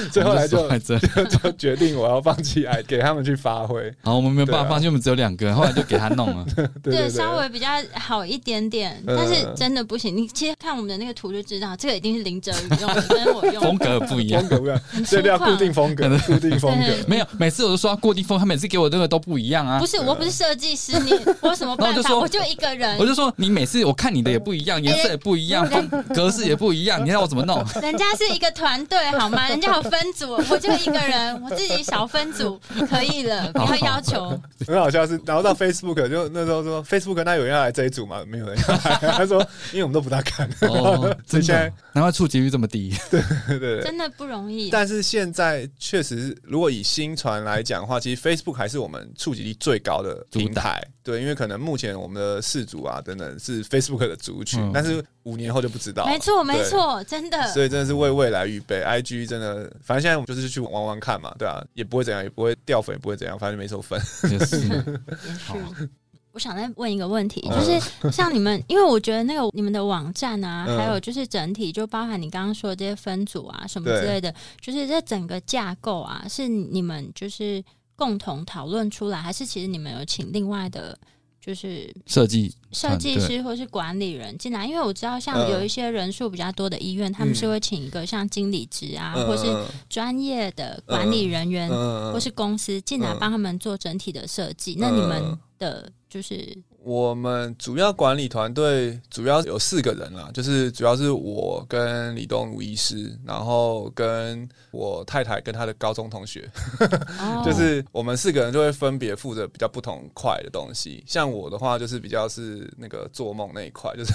所以后来就 就决定我要放弃 IG。给他们去发挥，好，我们没有办法放弃，我们只有两个人，后来就给他弄了，对，稍微比较好一点点，但是真的不行。你其实看我们的那个图就知道，这个一定是林哲宇用，跟我用风格不一样，风格不一样，所以要固定风格，固定风格。没有，每次我都说固定风，他每次给我这个都不一样啊。不是，我不是设计师，你我什么办法？我就一个人，我就说你每次我看你的也不一样，颜色也不一样，风格式也不一样，你让我怎么弄？人家是一个团队好吗？人家有分组，我就一个人，我自己小分组可以了。不要要求，很好笑是，然后到 Facebook 就那时候说 Facebook 那有人要来这一组吗？没有人，他说因为我们都不大看，现在难怪触及率这么低，对对，真的不容易。但是现在确实，如果以新传来讲的话，其实 Facebook 还是我们触及率最高的平台，对，因为可能目前我们的四组啊等等是 Facebook 的族群，但是五年后就不知道，没错没错，真的，所以真的是为未来预备。IG 真的，反正现在我们就是去玩玩看嘛，对啊，也不会怎样，也不会掉粉，也不会怎样，反正没收分。也是，也是。我想再问一个问题，就是像你们，因为我觉得那个你们的网站啊，还有就是整体，就包含你刚刚说的这些分组啊什么之类的，就是这整个架构啊，是你们就是共同讨论出来，还是其实你们有请另外的？就是设计设计师或是管理人进来，因为我知道像有一些人数比较多的医院，他们是会请一个像经理职啊，或是专业的管理人员，或是公司进来帮他们做整体的设计。那你们的就是。我们主要管理团队主要有四个人啦，就是主要是我跟李东武医师，然后跟我太太跟他的高中同学，就是我们四个人就会分别负责比较不同块的东西。像我的话，就是比较是那个做梦那一块，就是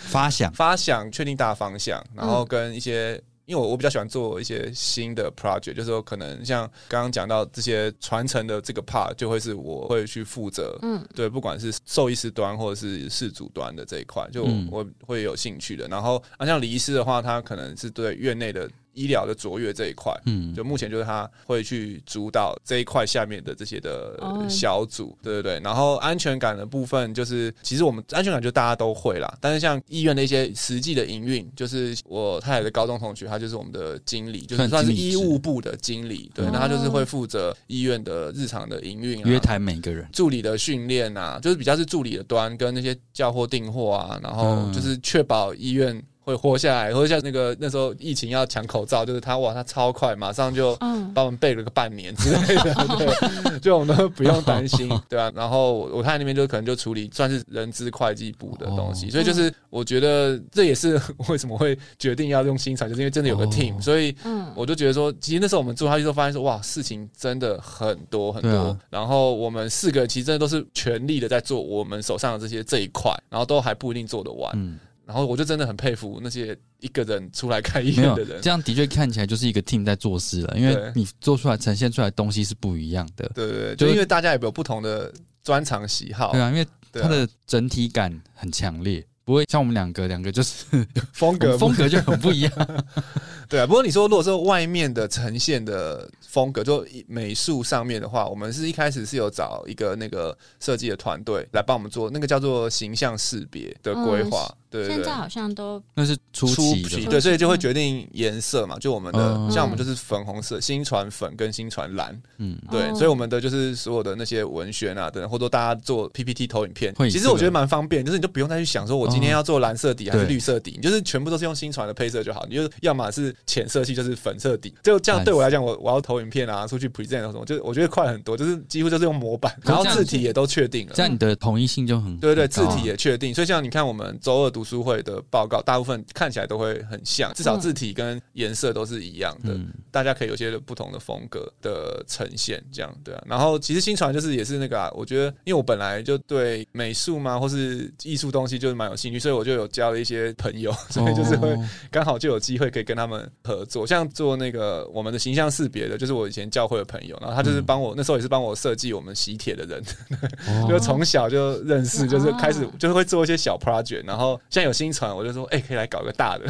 发想、发想、确定大方向，然后跟一些。因为我我比较喜欢做一些新的 project，就是说可能像刚刚讲到这些传承的这个 part，就会是我会去负责，嗯，对，不管是兽医师端或者是事主端的这一块，就我会有兴趣的。然后啊，像李医师的话，他可能是对院内的。医疗的卓越这一块，嗯，就目前就是他会去主导这一块下面的这些的哦。小组，对对对。然后安全感的部分，就是其实我们安全感就大家都会啦，但是像医院的一些实际的营运，就是我太太的高中同学，他就是我们的经理，就是算是医务部的经理，对，哦那他就是会负责医院的日常的营运、啊，约谈每个人，助理的训练啊，就是比较是助理的端跟那些叫货订货啊，然后嗯。就是确保医院会活下来，或者像那个那时候疫情要抢口罩，就是他哇，他超快，马上就嗯，帮我们备了个半年之类的，对，就我们都不用担心，对啊。然后我我太太那边就可能就处理算是人资会计部的东西，哦所以就是我觉得这也是 为什么会决定要用新传，就是因为真的有个哦 team，、所以嗯，我就觉得说，其实那时候我们做下去之后，发现说，哇，事情真的很多很多。啊然后我们四个其实真的都是全力的在做我们手上的这些这一块，然后都还不一定做得完。嗯，然后我就真的很佩服那些一个人出来开医没有院的人。这样的确看起来就是一个 team 在做事了，因为你做出来呈现出来的东西是不一样的，对对对，就就因为大家也有不同的专长喜好，对啊，因为它的整体感很强烈，不会像我们两个，两个就是 风格 风格就很不一样。对啊，不过你说如果说外面的呈现的风格，就美术上面的话，我们是一开始是有找一个那个设计的团队来帮我们做那个叫做形象识别的规划，对对对。现在。好像都那是初期对，所以就会决定颜色嘛，就我们的、嗯。像我们就是粉红色，新传粉跟新传蓝，嗯，对，哦。所以我们的就是所有的那些文宣啊等等，或者大家做 PPT 投影片其实我觉得蛮方便，就是你就不用再去想说我今天要做蓝色底还是绿色底，你就是全部都是用新传的配色就好，你就是要么是浅色系，就是粉色底，就这样对我来讲，我我要投影片啊，出去 present 什么，就是我觉得快很多，就是几乎就是用模板，然后字体也都确定了这。样你的统一性就很对对，字体也确定，所以像你看我们周二读书会的报告，大部分看起来都会很像，至少嗯字体跟颜色都是一样的。嗯大家可以有些不同的风格的呈现，这样对啊。然后其实新传就是也是那个啊，我觉得因为我本来就对美术嘛或是艺术东西就是蛮有兴趣，所以我就有交了一些朋友，所以就是会哦刚好就有机会可以跟他们合作，像做那个我们的形象识别的，就是我以前教会的朋友，然后他就是帮我、那时候也是帮我设计我们喜帖的人，哦。就从小就认识，哦就是开始就是会做一些小 project，然后现在有新传，我就说，哎、可以来搞个大的。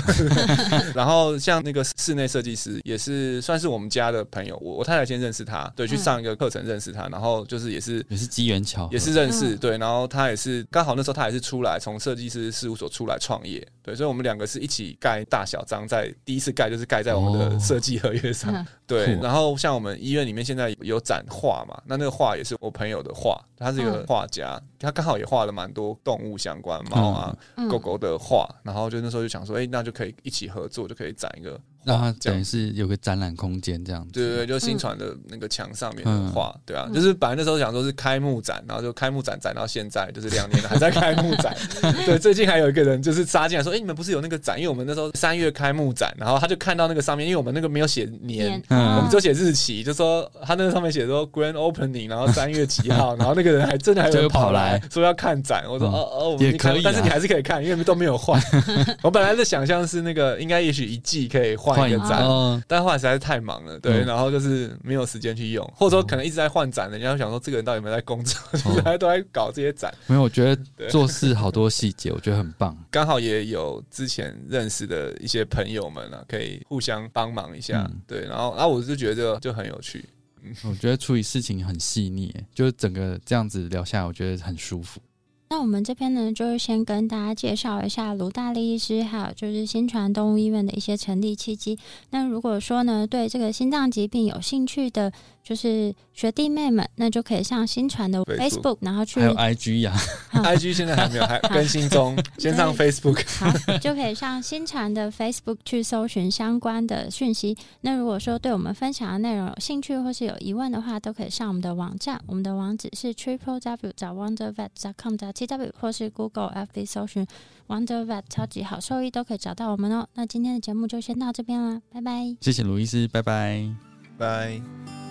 然后像那个室内设计师，也是算是我们家的朋友，我我太太先认识他，对，去上一个课程认识他，然后就是也是也是机缘巧合，也是认识，嗯。对，然后他也是刚好那时候他也是出来从设计师事务所出来创业，对，所以我们两个是一起盖大小章，在第一次盖就是盖在我们的哦。设计合约上，哦 对，然后像我们医院里面现在有展画嘛，那那个画也是我朋友的画，他是一个嗯。画家，他刚好也画了蛮多动物相关猫啊、嗯。狗狗的画，然后就那时候就想说，哎、那就可以一起合作，就可以展一个让它等于是有个展览空间这样子。对对对，就新传的那个墙上面的嗯画，对啊，就是本来那时候想说是开幕展，然后就开幕展展到现在，就是两年了还在开幕展。对，最近还有一个人就是杀进来说，哎，你们不是有那个展？因为我们那时候三月开幕展，然后他就看到那个上面，因为我们那个没有写年。嗯我们就写日期，就说他那个上面写说 Grand Opening，然后三月几号，然后那个人还真的还有跑跑来来说要看展，我说嗯哦哦，也可以啊但是你还是可以看，因为都没有换。我本来的想象是那个应该也许一季可以换换一一个展，哦。但后来实在是太忙了，对，嗯。然后就是没有时间去用，或者说可能一直在换展，人家会想说这个人到底有没有在工作，就是他都在搞这些展。没有，我觉得做事好多细节，我觉得很棒。刚好也有之前认识的一些朋友们啊，可以互相帮忙一下，嗯。对，然后然后我就觉得就很有趣，我觉得处理事情很细腻，就是整个这样子聊下来，我觉得很舒服。那我们这边呢，就是先跟大家介绍一下卢大力医师，还有就是新传动物医院的一些成立契机。那如果说呢，对这个心脏疾病有兴趣的，就是学弟妹们，那就可以上新传的 Facebook 然后去还有 IG 呀、好 IG 现在还没有，还更新中，先 上 Facebook。好，就可以上新传的 Facebook 去搜寻相关的讯息。那如果说对我们分享的内容有兴趣或是有疑问的话，都可以上我们的网站，我们的网址是 triple w 找 wondervet com 找 t w 或是 Google FB 搜寻 wondervet 超级好兽医都可以找到我们哦。那今天的节目就先到这边啦，拜拜。谢谢卢医师，拜拜。拜。